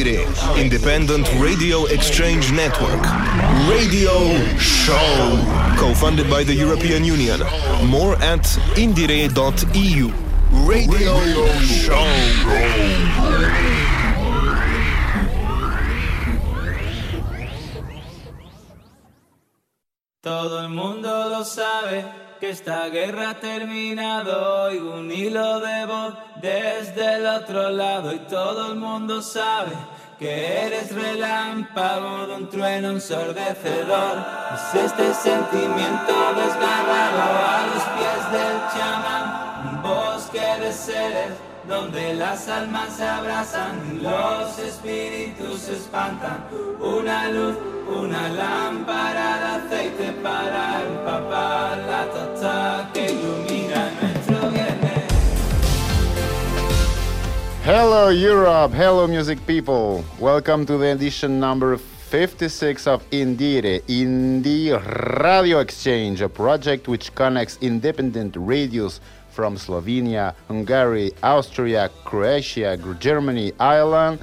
Indiere, Independent Radio Exchange Network. Radio Show. Co-funded by the European Union. More at indiere.eu. Radio, Radio Show. Todo el mundo lo sabe que esta guerra ha terminado y un hilo de voz desde el otro lado y todo el mundo sabe que eres relámpago de un trueno ensordecedor. Es este sentimiento desgarrado a los pies del chamán, un bosque de seres donde las almas se abrazan, los espíritus se espantan, una luz, una lámpara de aceite para empapar la tota que ilumina nuestro viernes. Hello Europe, hello music people. Welcome to the edition number 56 of Indiere, Indie Radio Exchange, a project which connects independent radios from Slovenia, Hungary, Austria, Croatia, Germany, Ireland,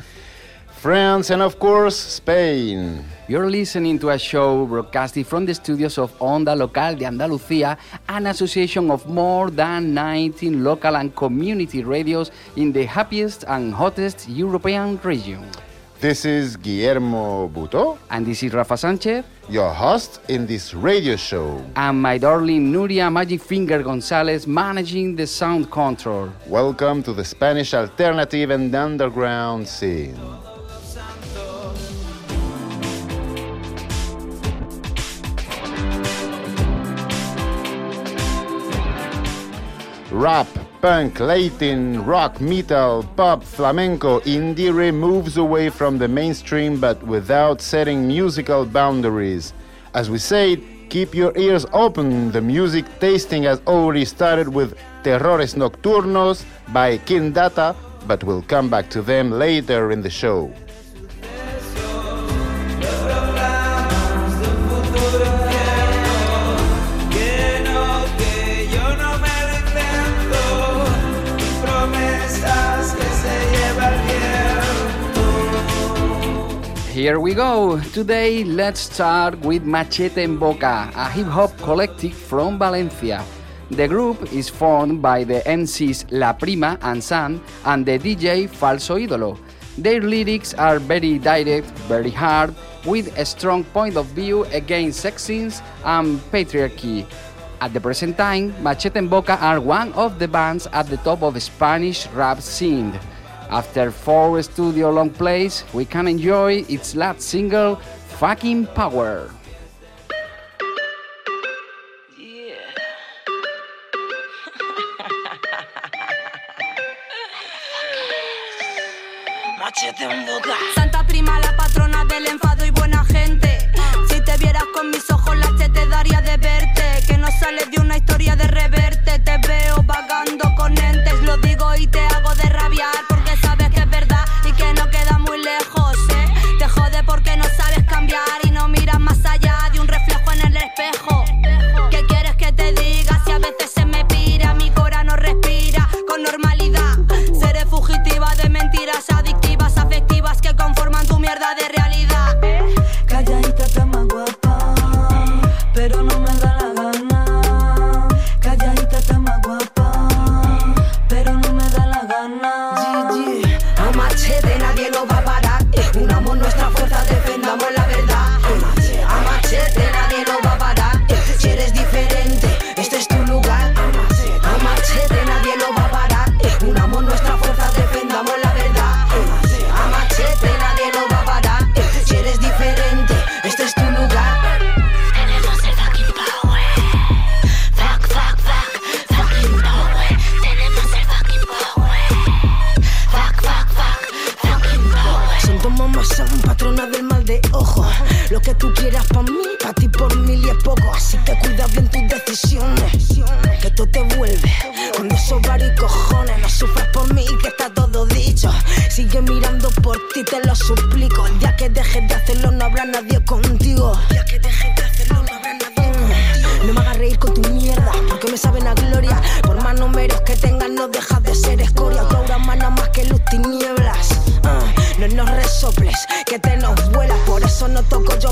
France, and of course, Spain. You're listening to a show broadcasted from the studios of Onda Local de Andalucía, an association of more than 19 local and community radios in the happiest and hottest European region. This is Guillaume Buteau. And this is Rafa Sanchez. Your host in this radio show. And my darling Nuria Magic Finger Gonzalez managing the sound control. Welcome to the Spanish alternative and underground scene. Rap, punk, Latin, rock, metal, pop, flamenco, Indiere moves away from the mainstream but without setting musical boundaries. As we said, keep your ears open. The music tasting has already started with Terrores Nocturnos by Kindata, but we'll come back to them later in the show. Here we go. Today, let's start with Machete en Boca, a hip hop collective from Valencia. The group is formed by the MCs La Prima and San and the DJ Falso Idolo. Their lyrics are very direct, very hard, with a strong point of view against sex scenes and patriarchy. At the present time, Machete en Boca are one of the bands at the top of Spanish rap scene. After four studio long plays, we can enjoy its last single, Fucking Power. Machete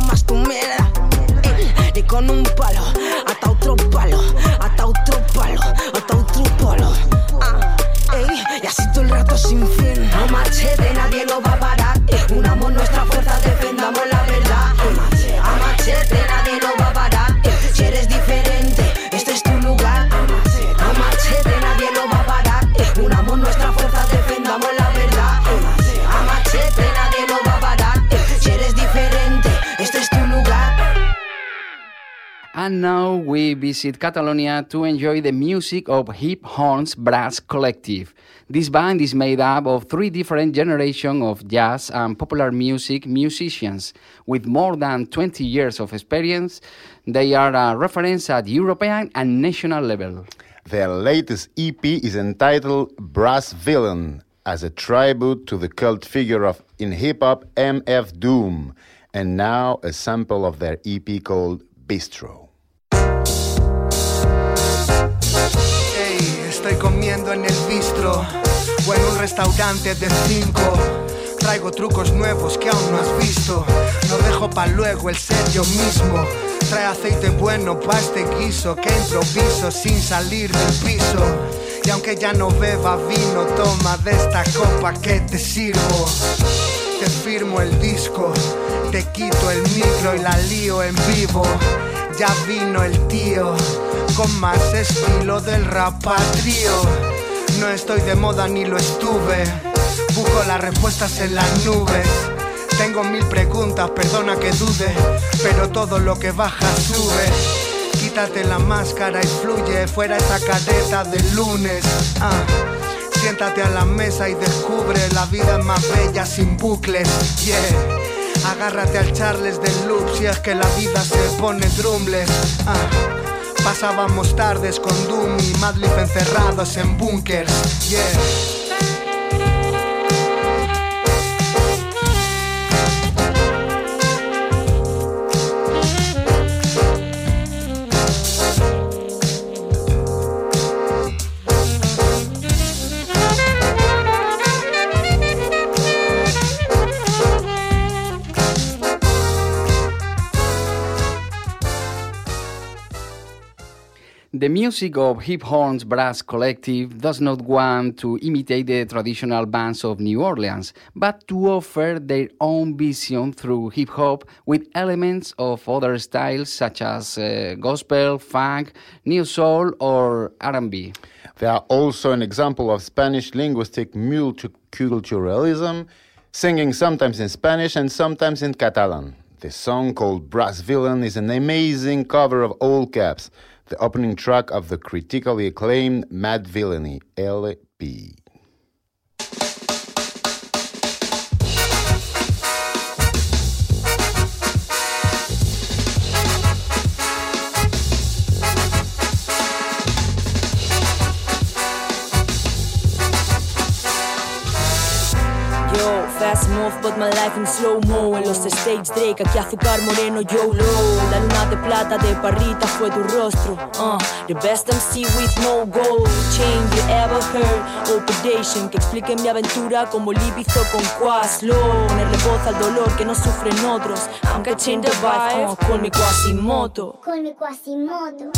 más tu mierda. Ey, ni con un palo visit Catalonia to enjoy the music of Hip Horns Brass Collective. This band is made up of three different generations of jazz and popular music musicians. With more than 20 years of experience, they are a reference at European and national level. Their latest EP is entitled Brass Villain, as a tribute to the cult figure of in hip hop MF Doom, and now a sample of their EP called Bistro. O en un restaurante de cinco. Traigo trucos nuevos que aún no has visto. No dejo pa' luego el ser yo mismo. Trae aceite bueno pa' este guiso que improviso sin salir del piso. Y aunque ya no beba vino, toma de esta copa que te sirvo. Te firmo el disco, te quito el micro y la lío en vivo. Ya vino el tío, con más estilo del rapatrio. No estoy de moda ni lo estuve, busco las respuestas en las nubes. Tengo mil preguntas, perdona que dude, pero todo lo que baja sube. Quítate la máscara y fluye fuera esa careta de lunes. Ah, siéntate a la mesa y descubre la vida más bella sin bucles. Yeah. Agárrate al Charles del loop si es que la vida se pone drumbles. Ah, pasábamos tardes con Doom y Madlib encerrados en bunkers. Yeah. The music of Hip Horns Brass Collective does not want to imitate the traditional bands of New Orleans, but to offer their own vision through hip hop with elements of other styles such as uh, gospel, funk, new soul, or R&B. They are also an example of Spanish linguistic multiculturalism, singing sometimes in Spanish and sometimes in Catalan. The song called Brass Villain is an amazing cover of All Caps, the opening track of the critically acclaimed Madvillainy LP. Yo, fast move, but my life in slow-mo En los stage Drake, aquí azúcar moreno, yo low La luna de plata de parrita fue tu rostro. Uh, The best MC with no gold Chain you ever heard O predation, que explique mi aventura Como Libizo con Quaslo Ponerle voz al dolor que no sufren otros. I'm catching the vibe uh, con mi Quasimoto con mi Quasimoto.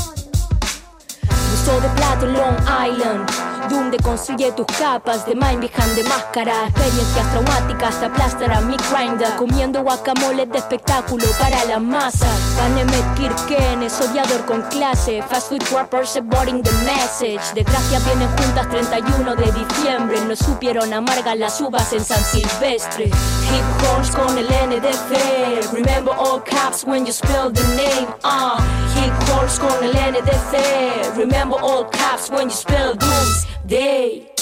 De plata en Long Island Doom deconstruye tus capas de mind behind de máscara Experiencias traumáticas te aplastarán mi grinder Comiendo guacamole de espectáculo para la masa. Panemet Kirken es odiador con clase. Fast food rappers boring the message. Desgracias vienen juntas 31 de diciembre. No supieron amargas las uvas en San Silvestre. Hip horns con el NDC Remember all caps when you spell the name. Uh. Hip horns con el NDC Remember all cops when you spell doomsday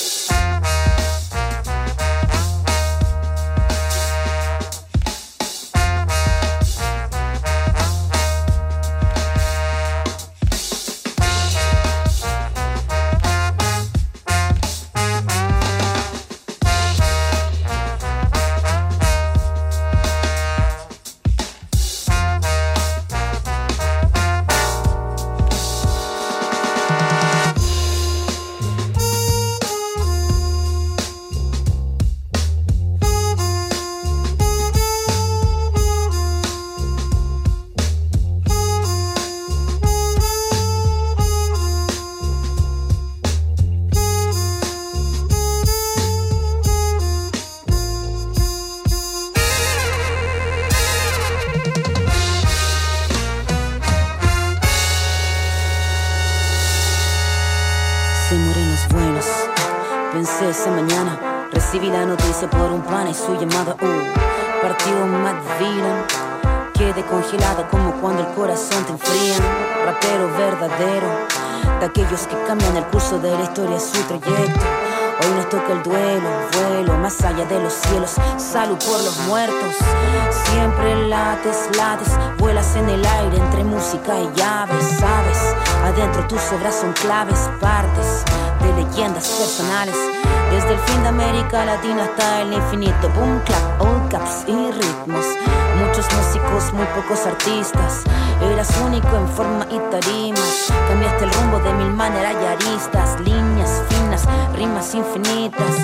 recibí la noticia por un pan y su llamada. Uh, partió Mad Villain. quede congelada como cuando el corazón te enfría. Rapero verdadero, de aquellos que cambian el curso de la historia, su trayecto. Hoy nos toca el duelo, vuelo más allá de los cielos. Salud por los muertos. Siempre lates, lates, vuelas en el aire entre música y llaves, sabes. Adentro tus obras son claves, partes de leyendas personales. Desde el fin de América Latina hasta el infinito. Boom, clap, all caps y ritmos. Muchos músicos, muy pocos artistas. Eras único en forma y tarimas. Cambiaste el rumbo de mil maneras y aristas. Líneas finas, rimas infinitas.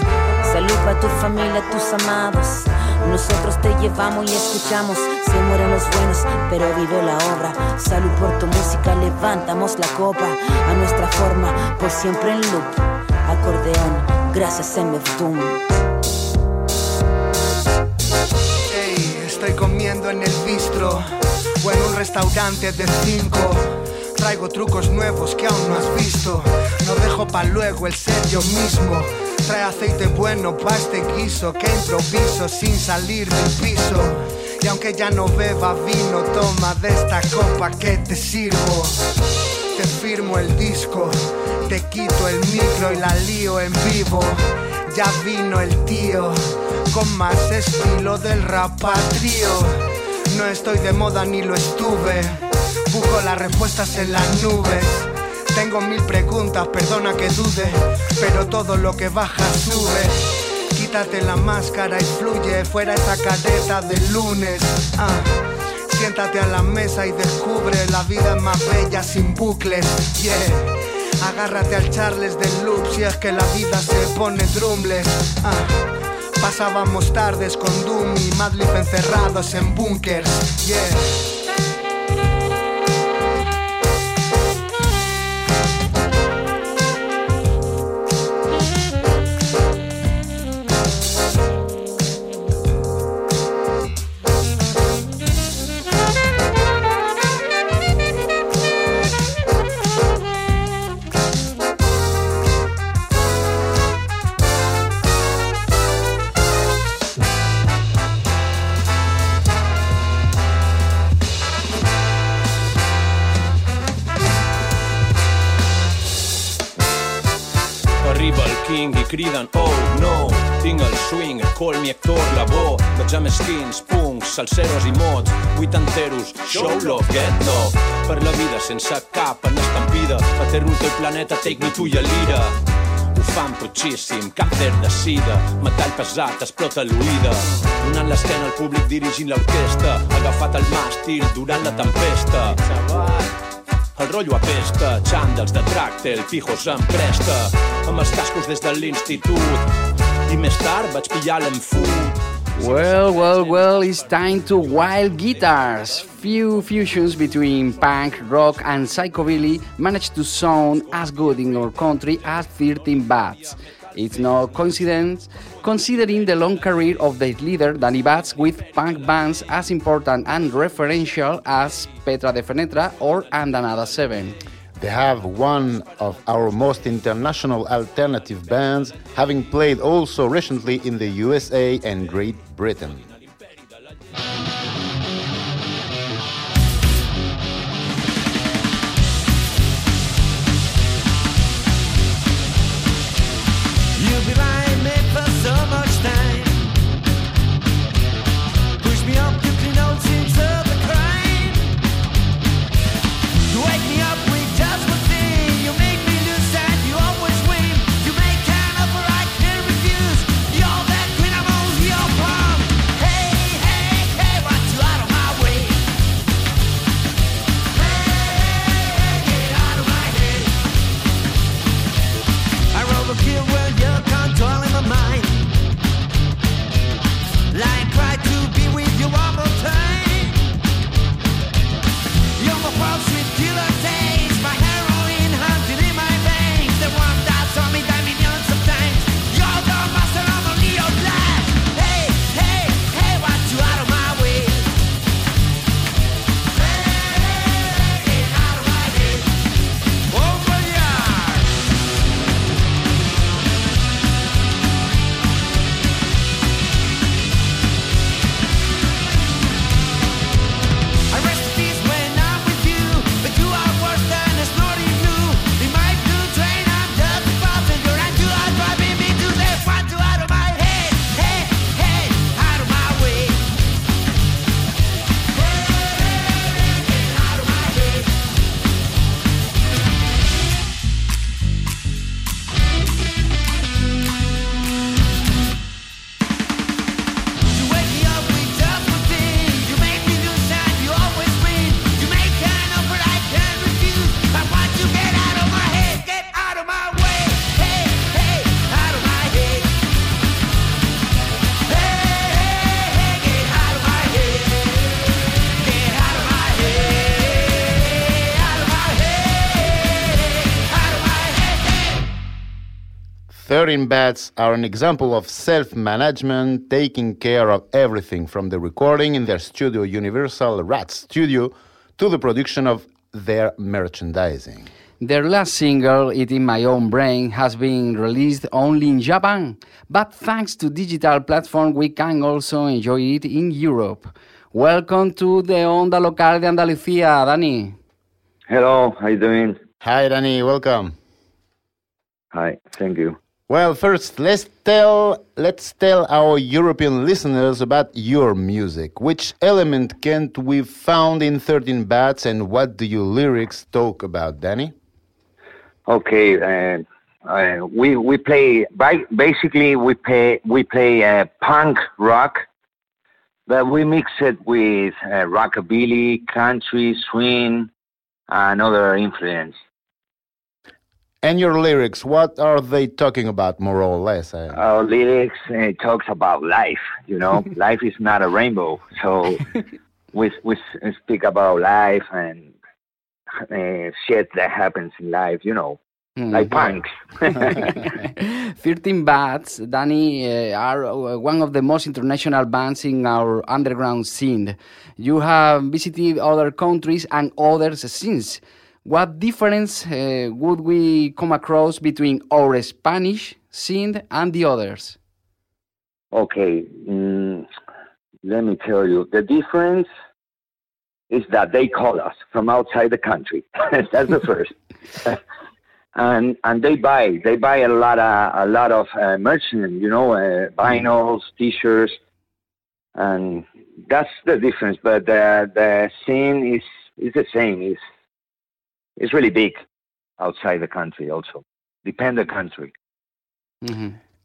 Salud para tu familia, tus amados. Nosotros te llevamos y escuchamos. Se mueren los buenos, pero vive la obra. Salud por tu música, levantamos la copa. A nuestra forma, por siempre en loop. Acordeón, gracias MF Doom. Ey, estoy comiendo en el bistro o en un restaurante de cinco. Traigo trucos nuevos que aún no has visto. No dejo pa' luego el ser yo mismo. Trae aceite bueno pa' este guiso que improviso sin salir del piso. Y aunque ya no beba vino, toma de esta copa que te sirvo. Te firmo el disco, te quito el micro y la lío en vivo. Ya vino el tío con más estilo del rapatrio. No estoy de moda ni lo estuve. Busco las respuestas en las nubes. Tengo mil preguntas, perdona que dude, pero todo lo que baja sube. Quítate la máscara y fluye fuera esa careta de lunes. Ah. Siéntate a la mesa y descubre la vida más bella sin bucles. Yeah. Agárrate al Charles del loop si es que la vida se pone drumbles. Ah. Pasábamos tardes con Doom y Madlib encerrados en bunkers. Swing, col mi Héctor Lavoe Veig amb skins, punks, salseros i mots Vuitanteros, show love, get love Per la vida sense cap en estampida Eterno teu planeta, take me to your lira ho fan potxíssim, càncer de sida Metall pesat, explota l'oïda. Donant l'esquena al públic dirigint l'orquestra Agafat el màstil durant la tempesta. El rotllo apesta, xandals de tractel, pijos en cresta, amb els cascos des de l'institut. Vaig pillar l'enfut. Well, well, well, it's time to Wild Guitars. Few fusions between punk, rock, and psychobilly managed to sound as good in our country as 13 Bats. It's no coincidence, considering the long career of their leader, Dani Bats, with punk bands as important and referential as Petra de Fenetra or Andanada 7. They have one of our most international alternative bands, having played also recently in the USA and Great Britain. 13 Bats are an example of self management, taking care of everything from the recording in their studio Universal Rat Studio to the production of their merchandising. Their last single, Eating My Own Brain, has been released only in Japan, but thanks to digital platform we can also enjoy it in Europe. Welcome to the Onda Local de Andalucía, Dani. Hello, how you doing? Hi, Dani, welcome. Hi, thank you. Well, first, let's tell let's tell our European listeners about your music. Which element can't we found in 13 Bats, and what do your lyrics talk about, Dani? Okay, uh, uh, we we play basically we play we play uh, punk rock, but we mix it with uh, rockabilly, country, swing, and other influence. And your lyrics, what are they talking about, more or less? Uh, Our lyrics uh, talks about life. You know, life is not a rainbow. So we we speak about life and uh, shit that happens in life. You know, like punks. 13 Bats, Dani, uh, are uh, one of the most international bands in our underground scene. You have visited other countries and other scenes. What difference uh, would we come across between our Spanish scene and the others? Okay, mm, let me tell you, the difference is that they call us from outside the country. That's the first. and and they buy they buy a lot of a lot of uh, merchandise, you know, uh, vinyls, T-shirts, and that's the difference. But the the scene is is the same. It's it's really big outside the country. Also, depend the country.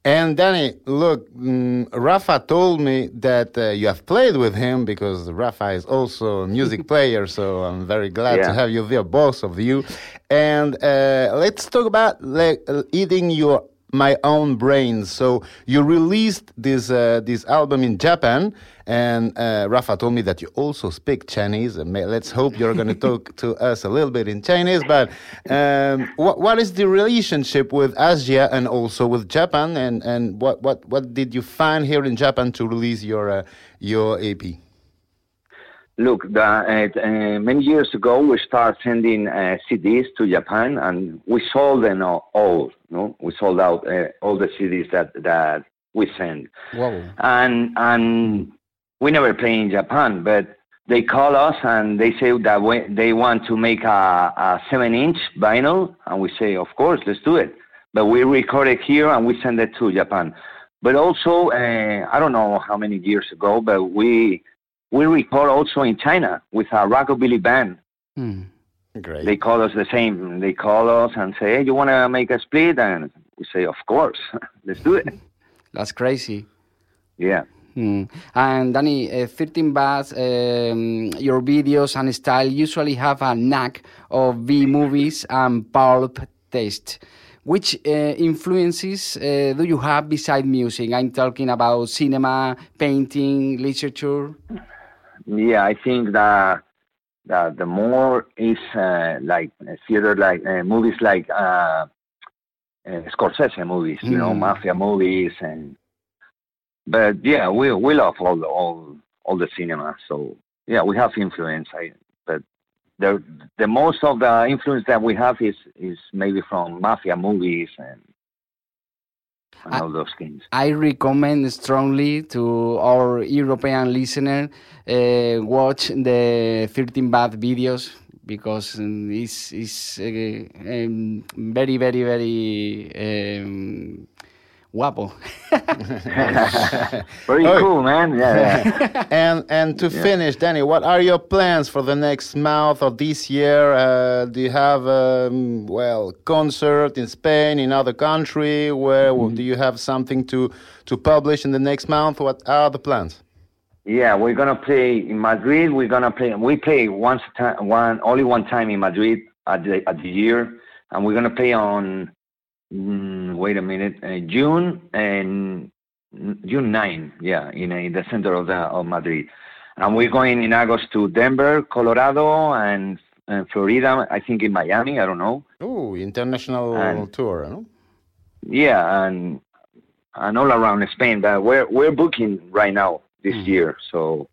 And Dani, look, mm, Rafa told me that uh, you have played with him because Rafa is also a music player. So I'm very glad to have you there, both of you. And uh, let's talk about like, eating your my own brains. So you released this uh, this album in Japan, and uh, Rafa told me that you also speak Chinese. And may- let's hope you're going to talk to us a little bit in Chinese. But um, what what is the relationship with Asia and also with Japan? And and what what what did you find here in Japan to release your uh, your EP? Look, the, uh, uh, many years ago, we started sending uh, CDs to Japan, and we sold them all. no, we sold out uh, all the CDs that that we send, Wow. and and we never play in Japan, but they call us and they say that we, they want to make a, a seven-inch vinyl, and we say, of course, let's do it. But we record it here and we send it to Japan. But also, uh, I don't know how many years ago, but we we record also in China with a rockabilly band. Great. They call us the same. They call us and say, "Hey, you want to make a split?" And we say, "Of course, let's do it." That's crazy. Yeah. Hmm. And Dani, uh, 13 Bats, um, your videos and style usually have a knack of B movies and pulp taste. Which uh, influences uh, do you have beside music? I'm talking about cinema, painting, literature. Yeah, I think that that the more is uh, like uh, theater, like uh, movies like uh, uh, Scorsese movies, you know, Mm. mafia movies, and but yeah, we we love all the all all the cinema. So yeah, we have influence. I but the the most of the influence that we have is is maybe from mafia movies and, and all those things. I recommend strongly to our European listener uh, watch the 13 Bats videos because um, it's, it's uh, um, very, very, very um, guapo. Very Oh. cool, man. Yeah. yeah. and and to Yeah. finish, Dani, what are your plans for the next month or this year? Uh, do you have um, well concert in Spain, in other country? Where do you have something to to publish in the next month? What are the plans? Yeah, we're gonna play in Madrid. We're gonna play. We play once time, one only one time in Madrid at the at the year, and we're gonna play on. Mm, wait a minute, uh, June and June nine. Yeah, in, uh, in the center of the of Madrid, and we're going in August to Denver, Colorado, and, and Florida. I think in Miami. I don't know. Oh, international And- tour, no? yeah, and and all around Spain. But we're we're booking right now this Hmm. year, so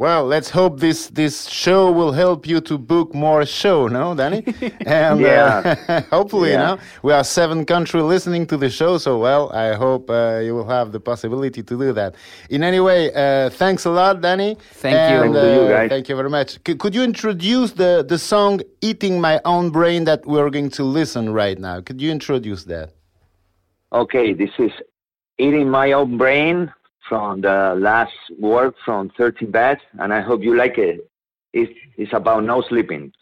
Well, let's hope this this show will help you to book more show, no, Dani? And Yeah. uh, hopefully, Yeah. you know, we are seven country listening to the show, so well, I hope uh, you will have the possibility to do that. In any way, uh, thanks a lot, Dani. Thank you. And, Thanks to you, uh, guys. Thank you very much. C- could you introduce the the song "Eating My Own Brain" that we're going to listen right now? Could you introduce that? okay. This is eating my own brain from the last work from 13 Bats, and I hope you like it. It's it's about no sleeping.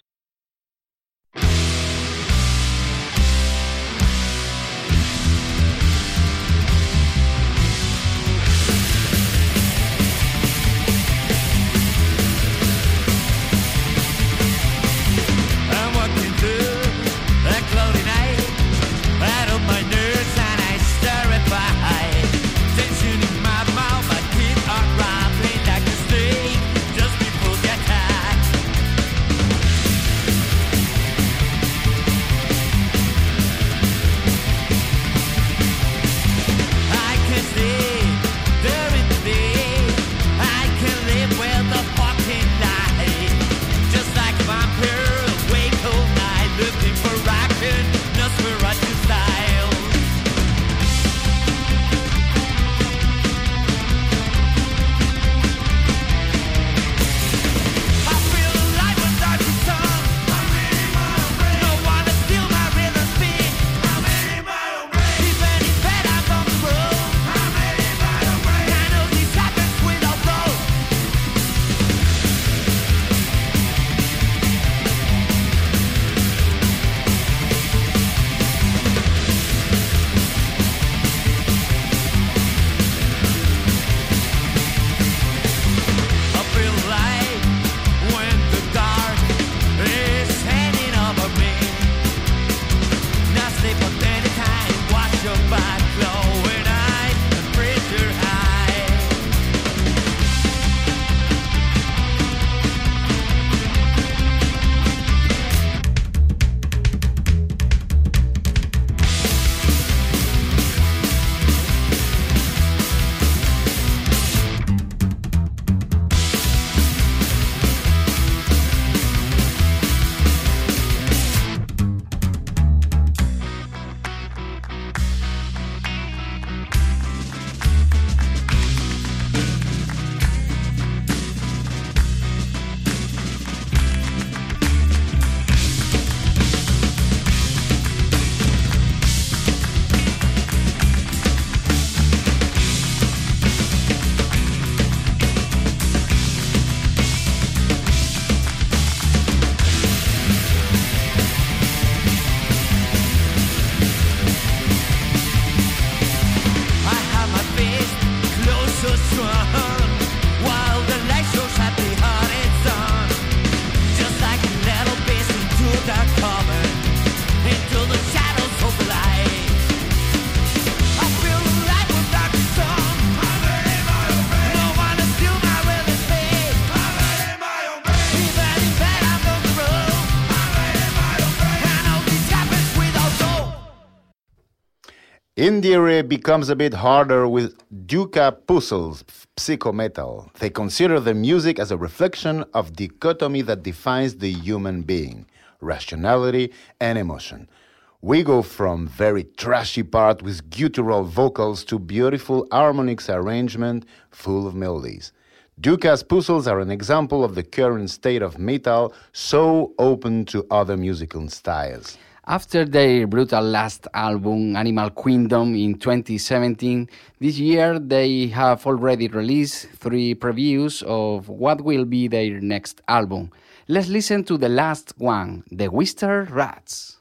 Indire becomes a bit harder with Docka Pussel, psycho metal. They consider the music as a reflection of dichotomy that defines the human being, rationality and emotion. We go from very trashy part with guttural vocals to beautiful harmonics arrangement full of melodies. Docka Pussel are an example of the current state of metal, so open to other musical styles. After their brutal last album, Animal Kingdom, in 2017, this year they have already released three previews of what will be their next album. Let's listen to the last one, The Wister Rats.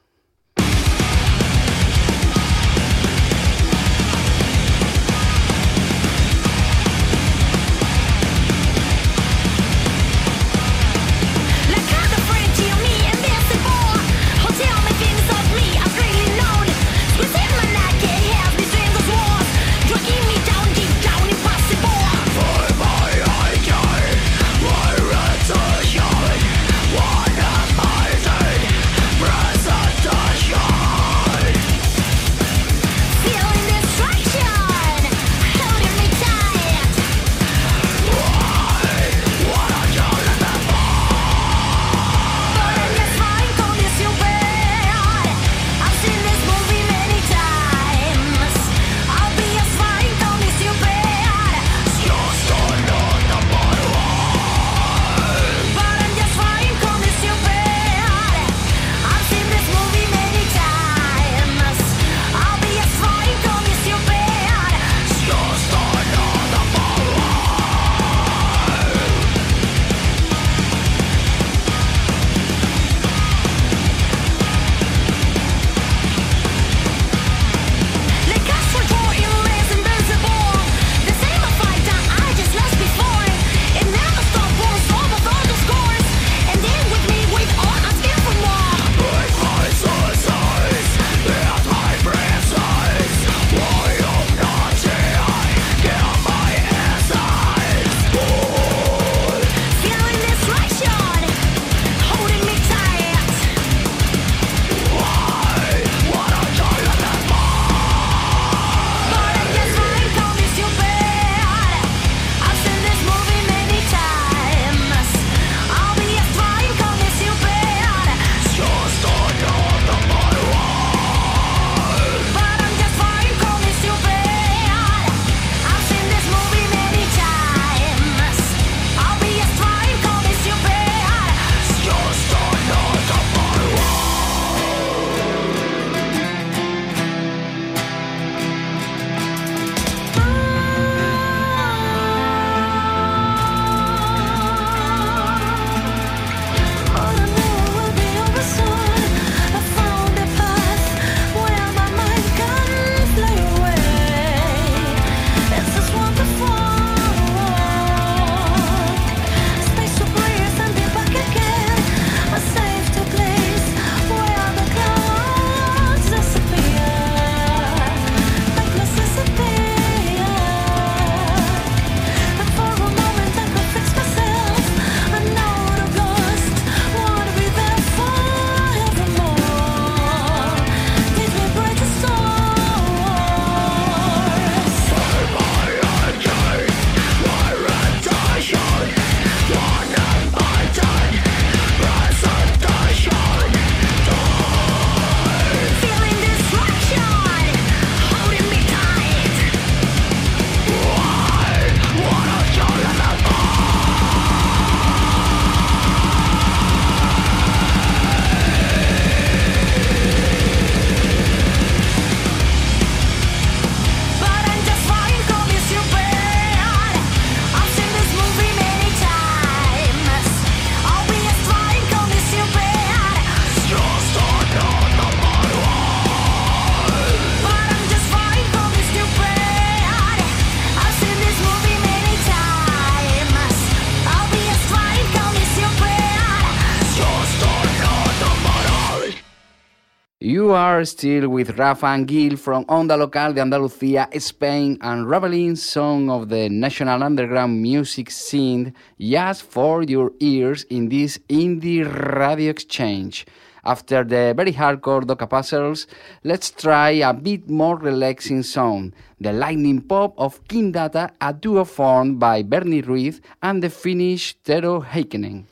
Are still with Rafa and Gil from Onda Local de Andalucía, Spain, unraveling song of the national underground music scene just for your ears in this indie radio exchange. After the very hardcore Docka Pussel, let's try a bit more relaxing sound. The lightning pop of Kindata, a duo formed by Bernie Ruiz and the Finnish Tero Heikkinen.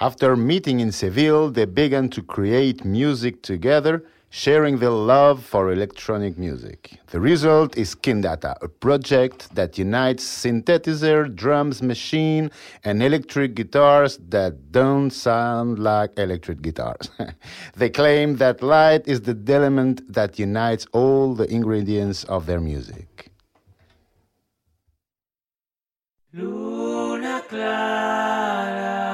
After meeting in Seville, they began to create music together, sharing their love for electronic music. The result is Kindata, a project that unites synthesizer, drums, machine, and electric guitars that don't sound like electric guitars. they claim that light is the element that unites all the ingredients of their music. Luna clara,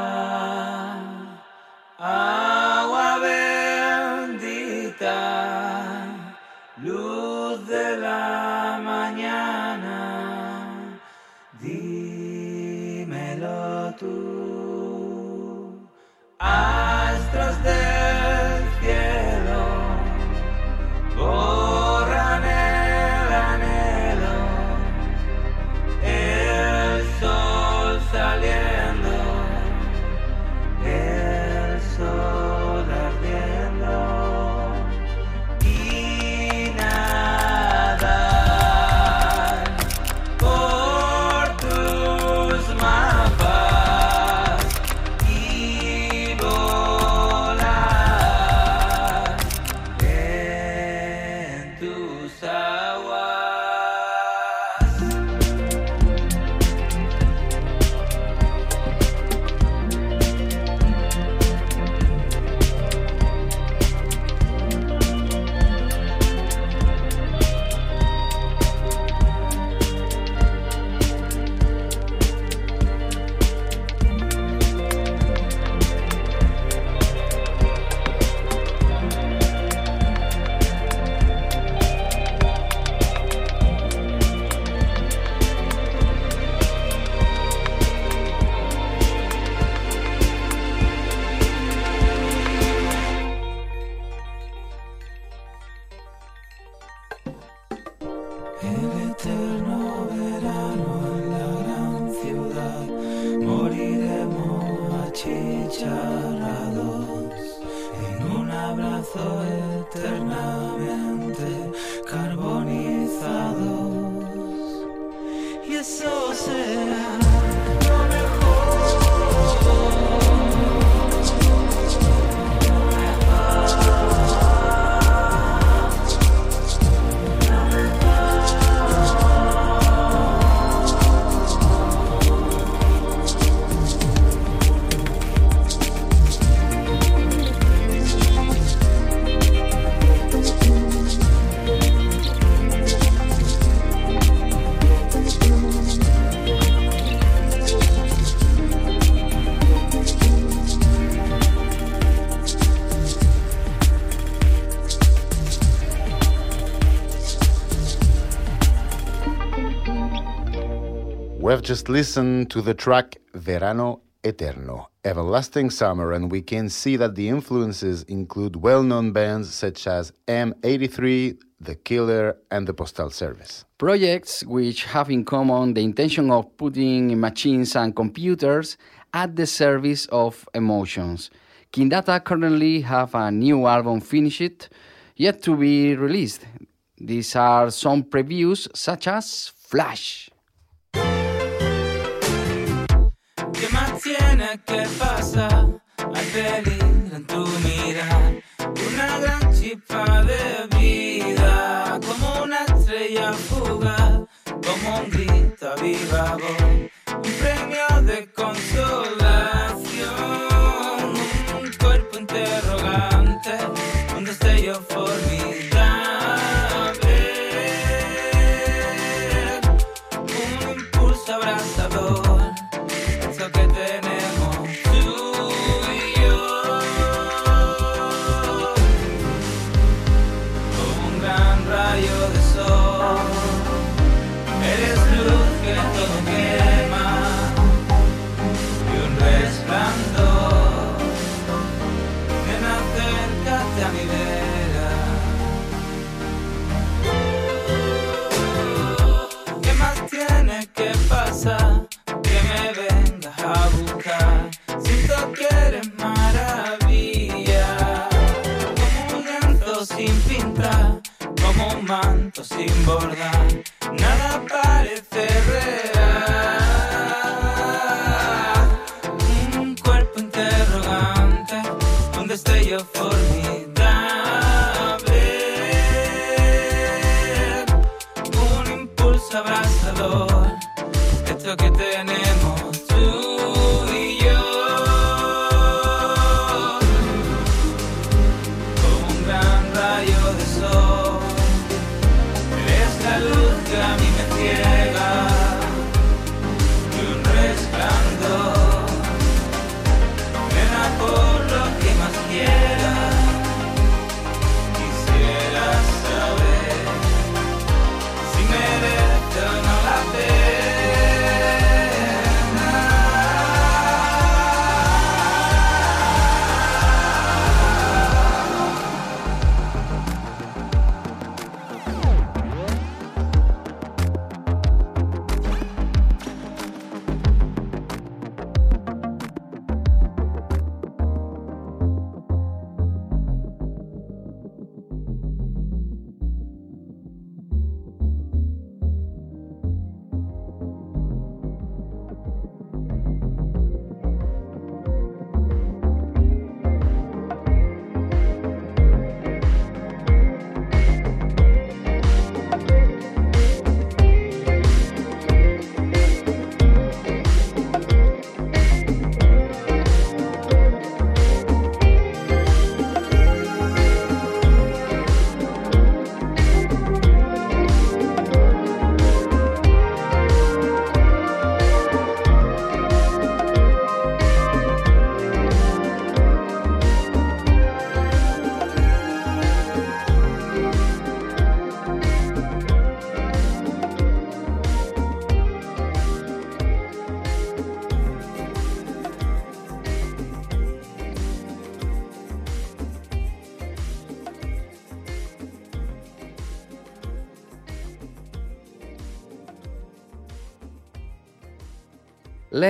achicharrados en un abrazo eternamente carbonizados. Y eso será just listened to the track Verano Eterno, Everlasting Summer, and we can see that the influences include well known bands such as M83, The Killer, and The Postal Service. Projects which have in common the intention of putting machines and computers at the service of emotions. Kindata currently have a new album finished, yet to be released. These are some previews such as Flash. ¿Qué más tiene que pasar al peligro en tu mirar? Una gran chispa de vida, como una estrella fugaz, como un grito a viva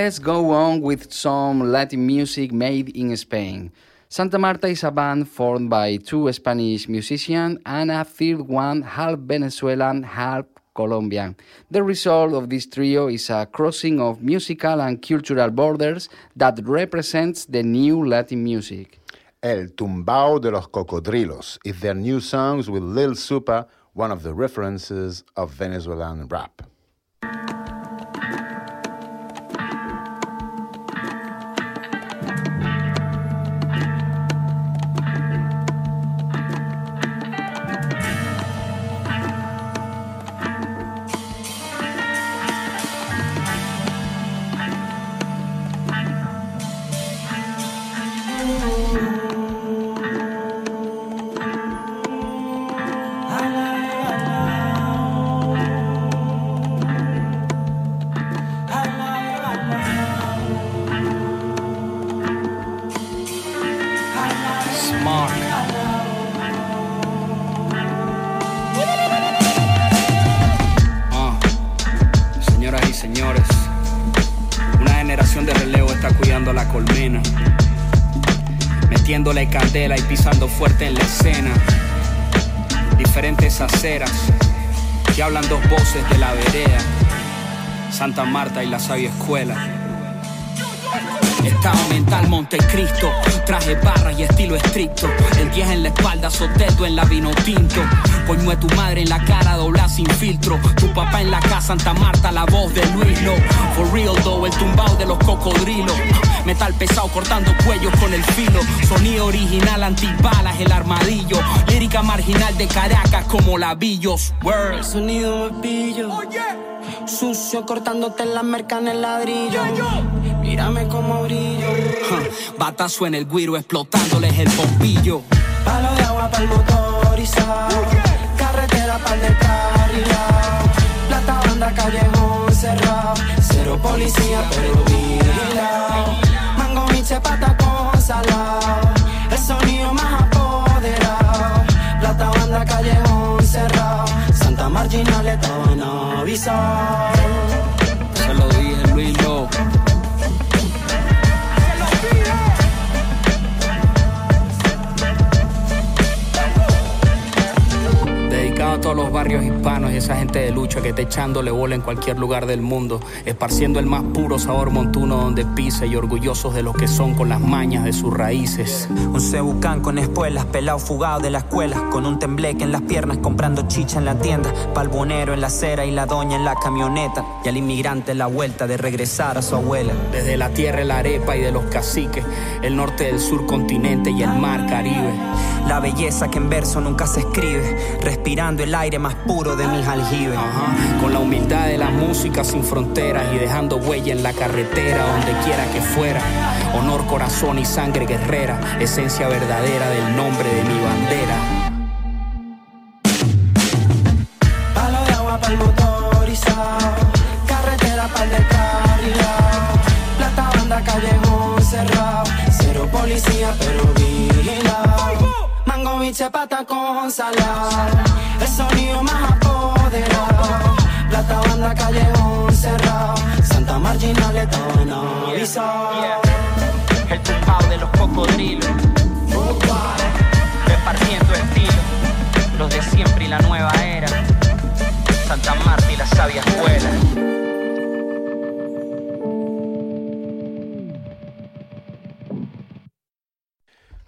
Let's go on with some Latin music made in Spain. Çantamarta is a band formed by two Spanish musicians and a third one half Venezuelan, half Colombian. The result of this trio is a crossing of musical and cultural borders that represents the new Latin music. El Tumbao de los Cocodrilos is their new songs with Lil Supa, one of the references of Venezuelan rap. Marta y la sabia escuela. Estado mental Montecristo, traje barra y estilo estricto. El 10 en la espalda, soteto en la vino tinto. Coño tu madre en la cara, dobla sin filtro. Tu papá en la casa, Santa Marta, la voz de Luis Lo. For real though, el tumbao de los cocodrilos. Metal pesado cortando cuellos con el filo. Sonido original, antibalas, el armadillo. Lírica marginal de Caracas como labillos. Word. Sonido me pillo. Sucio cortándote la merca en el ladrillo. Mírame como brillo. Batazo en el guiro explotándoles el bombillo. Palo de agua para el motorizado. Carretera para el descarrilado. Plata banda, callejón cerrado. Cero policía, pero vigilado. Pata con salado. El sonido más apoderado. Plata banda, callejón cerrado. Santa Marginal estaban avisados. Barrios hispanos y esa gente de lucha que te echándole bola en cualquier lugar del mundo, esparciendo el más puro sabor montuno donde pise y orgullosos de lo que son con las mañas de sus raíces. Un cebucán con espuelas, pelado fugado de la escuela, con un tembleque en las piernas, comprando chicha en la tienda, palbonero en la acera y la doña en la camioneta, y al inmigrante la vuelta de regresar a su abuela. Desde la tierra, la arepa y de los caciques, el norte del sur continente y el mar Caribe. La belleza que en verso nunca se escribe, respirando el aire más puro de mis aljibes. Ajá, Con la humildad de la música sin fronteras y dejando huella en la carretera donde quiera que fuera. Honor, corazón y sangre guerrera, esencia verdadera del nombre de mi bandera. Palo de agua para el motorizado, carretera para el descarrilado, plata banda callejón cerrado, cero policía pero mango biche pata con salado, el sonido más apoderado, plata banda callejón cerrado, Santa Marginal estaban avisados. El tumbao de los cocodrilos, repartiendo estilo, los de siempre y la nueva era, Santa Marta y la sabia escuela.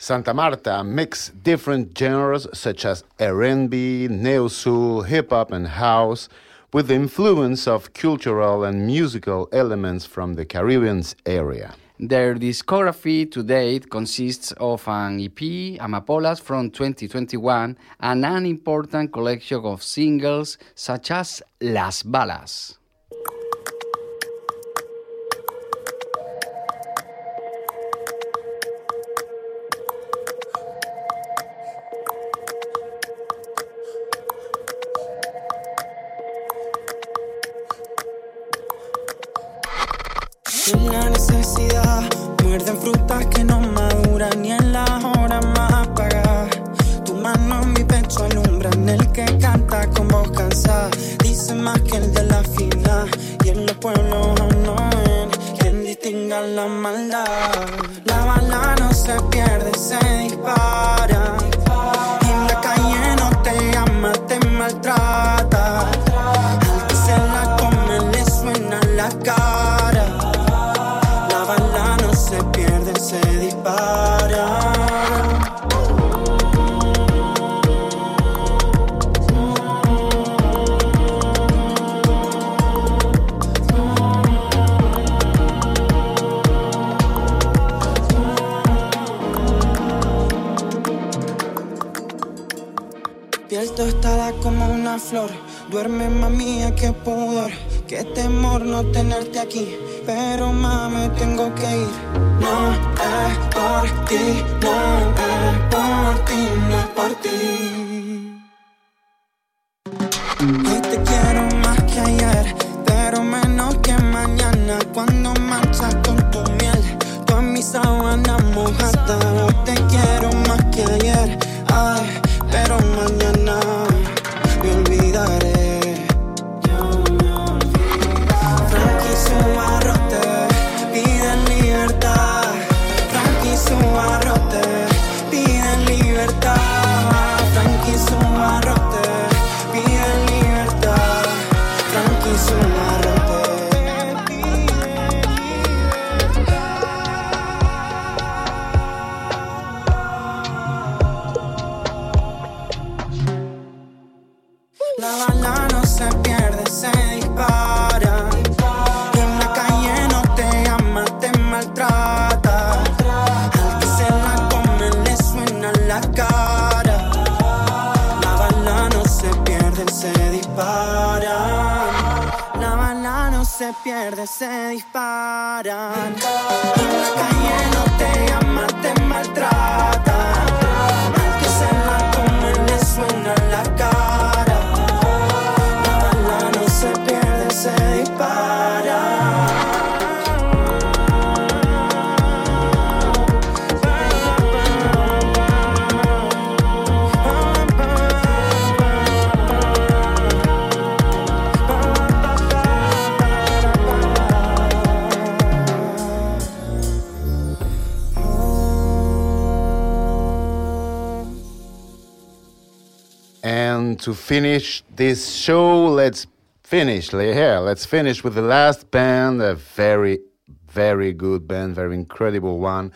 Çantamarta mix different genres such as R&B, neo-soul, hip-hop and house with the influence of cultural and musical elements from the Caribbean area. Their discography to date consists of an EP, Amapolas from 2021, and an important collection of singles such as Las Balas. Más que el de la final y en los pueblos no ven quien distinga la maldad. La bala no se pierde, se dispara. En la calle no te ama, te maltrata. Al que se la come le suena la cara. La bala no se pierde, se dispara. Flor. Duerme mami, qué pudor. Qué temor no tenerte aquí. Pero mami, tengo que ir. No es por ti, no es por ti, no es por ti. To finish this show, let's finish here. Let's finish with the last band, a very, very good band, very incredible one,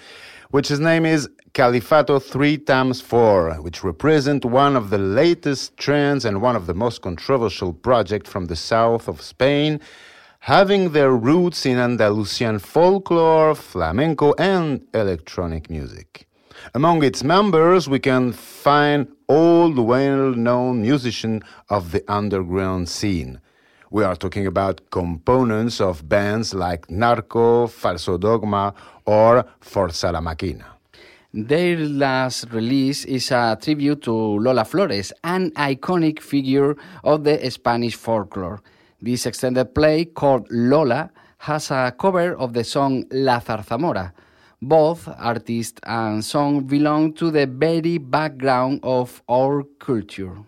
which his name is Califato 3 times 4, which represent one of the latest trends and one of the most controversial projects from the south of Spain, having their roots in Andalusian folklore, flamenco, and electronic music. Among its members, we can find all the well known musicians of the underground scene. We are talking about components of bands like Narco, Falso Dogma, or Forza la Máquina. Their last release is a tribute to Lola Flores, an iconic figure of the Spanish folklore. This extended play, called Lola, has a cover of the song La Zarzamora. Both artist and song belong to the very background of our culture.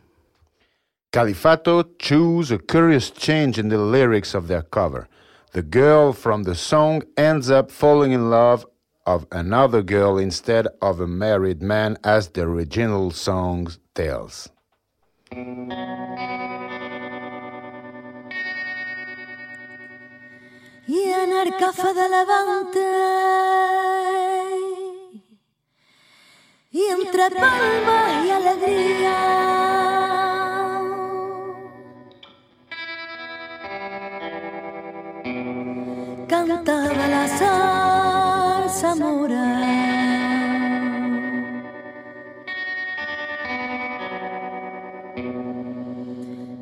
Califato chose a curious change in the lyrics of their cover. The girl from the song ends up falling in love of another girl instead of a married man, as the original song tells. Y en el café de Levante. Y entre palmas y alegría. Cantaba la salsa mora.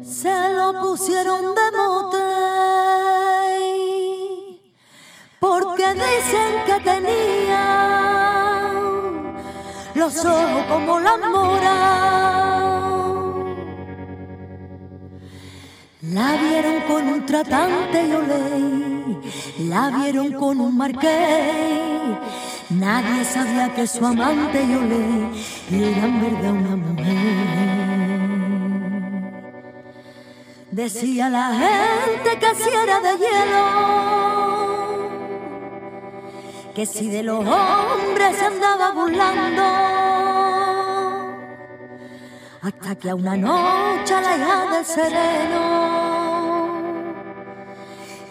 Se lo pusieron de mote porque dicen que tenía los ojos como la mora. La vieron con un tratante y olé, la vieron con un marqués. Nadie sabía que su amante y olé era en verdad una mujer. Decía la gente que si era de hielo que si de los hombres se andaba burlando, hasta que a una noche a la hija del sereno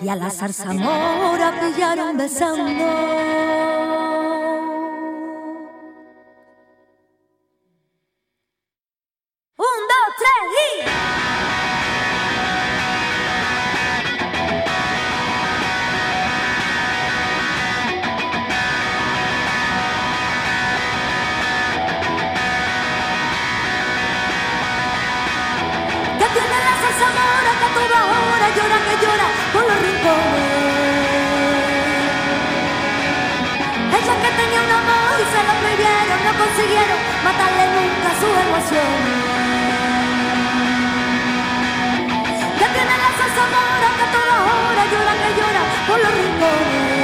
y a la zarzamora pillaron besando. Consiguieron matarle nunca sus emociones. Que tiene la salsa mora que toda hora llora que llora por los rincones.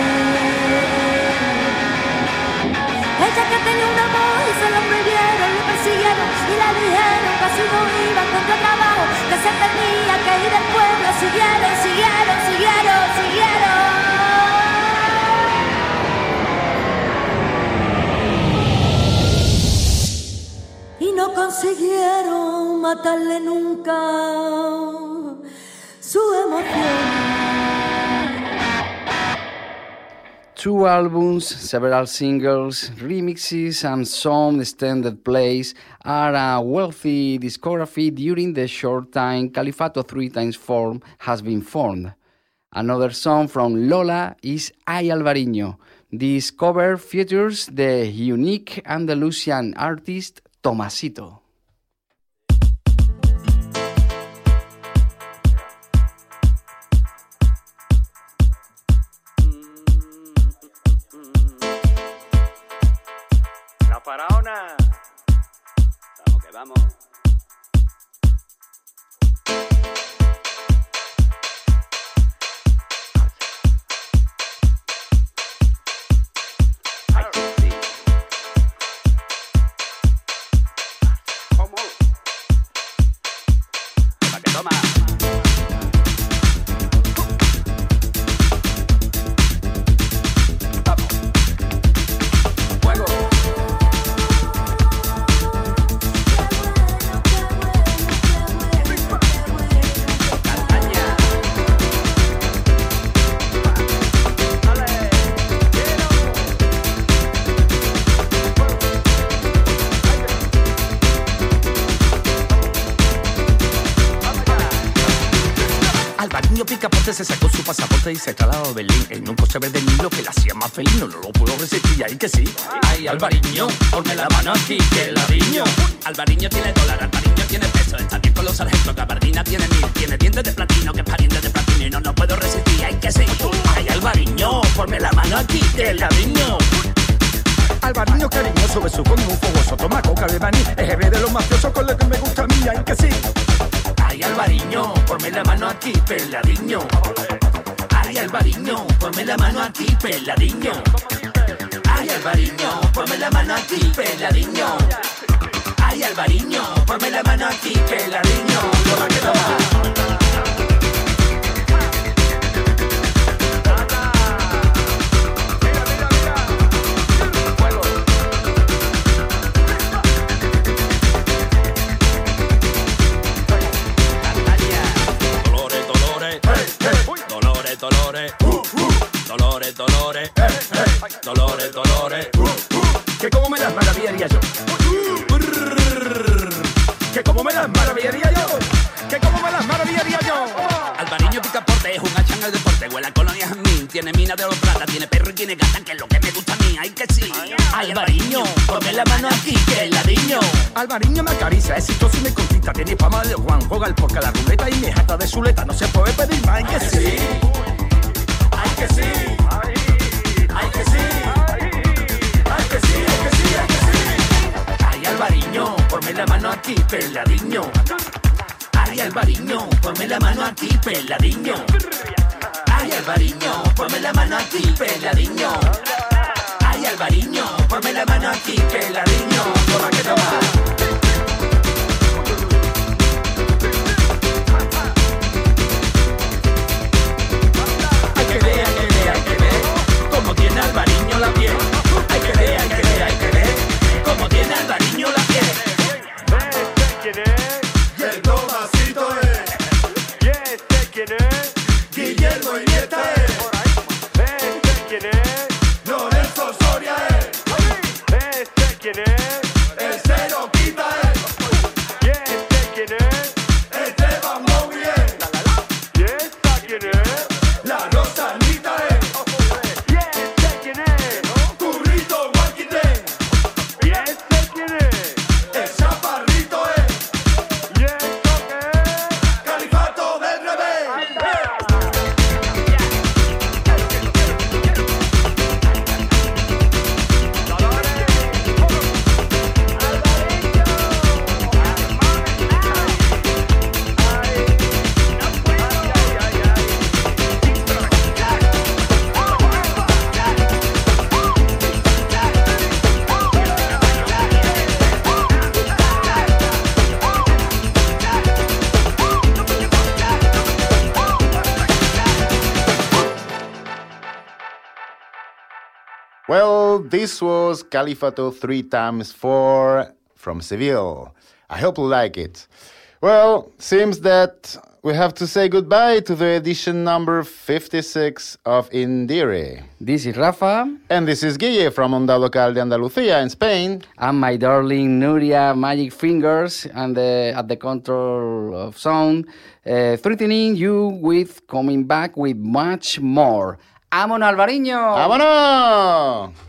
Ella que tenía un amor y se lo prohibieron, lo persiguieron y la dijeron que así no iba contra trabajo, que se tenía que ir del pueblo. Siguieron, siguieron, siguieron, siguieron. No consiguieron matarle nunca su emoción. Two albums, several singles, remixes, and some extended plays are a wealthy discography during the short time Califato 3 times 4 has been formed. Another song from Lola is Ay Alvariño. This cover features the unique Andalusian artist Tomasito. Pasaporte y se trasladó a Berlín En un coche verde que la hacía más feliz. No, lo puedo resistir, ahí que sí. Ay, Alvariño, ponme la mano aquí, que ladriño Alvariño tiene dólar, Alvariño tiene peso. Está bien con los sargentos, Gabardina tiene mil. Tiene dientes de platino, que es pariente de platino. Y no, no puedo resistir, hay que sí. Ay, Alvariño, ponme la mano aquí, que ladriño Alvariño cariñoso, beso con un fogoso Toma coca de maní, es hebreo de los mafiosos Con lo que me gusta a mí, hay que sí. Ay, Alvariño, ponme la mano aquí, peladiño. La mano aquí, peladiño. Ay, Alvariño, ponme la mano aquí, peladiño. Ay, Alvariño, ponme la mano aquí, peladiño. Toma. Tiene mina de oro plata, tiene perro y tiene gata, que es lo que me gusta a mí, ay que sí. Alvariño, ponme la mano aquí, que el ladriño. Alvariño me acaricia, es exitoso y me conquista. Tiene fama de Juan, juega el porca la ruleta y me jata de su leta. No se puede pedir más, ay que sí. Ay que sí. Ay que sí. Ay que sí, ay que sí, ay que sí. Ay Alvariño, ponme la mano aquí, peladiño. Ay Alvariño, ponme la mano aquí, peladiño. Ay Alvariño, ponme la mano aquí, peladiño. Ay Alvariño, ponme la mano aquí, peladiño. Toma que toma. Hay que ver, hay que ver, hay que ver cómo tiene Alvariño la piel. Hay que ver, hay que ver, hay que ver cómo tiene Alvariño la piel. This was Califato 3 times 4 from Seville. I hope you like it. Well, seems that we have to say goodbye to the edition number 56 of Indiere. This is Rafa. And this is Guille from Onda Local de Andalucía in Spain. And my darling Nuria Magic Fingers and the, at the control of sound, uh, threatening you with coming back with much more. ¡Vámonos, Alvariño! ¡Vámonos!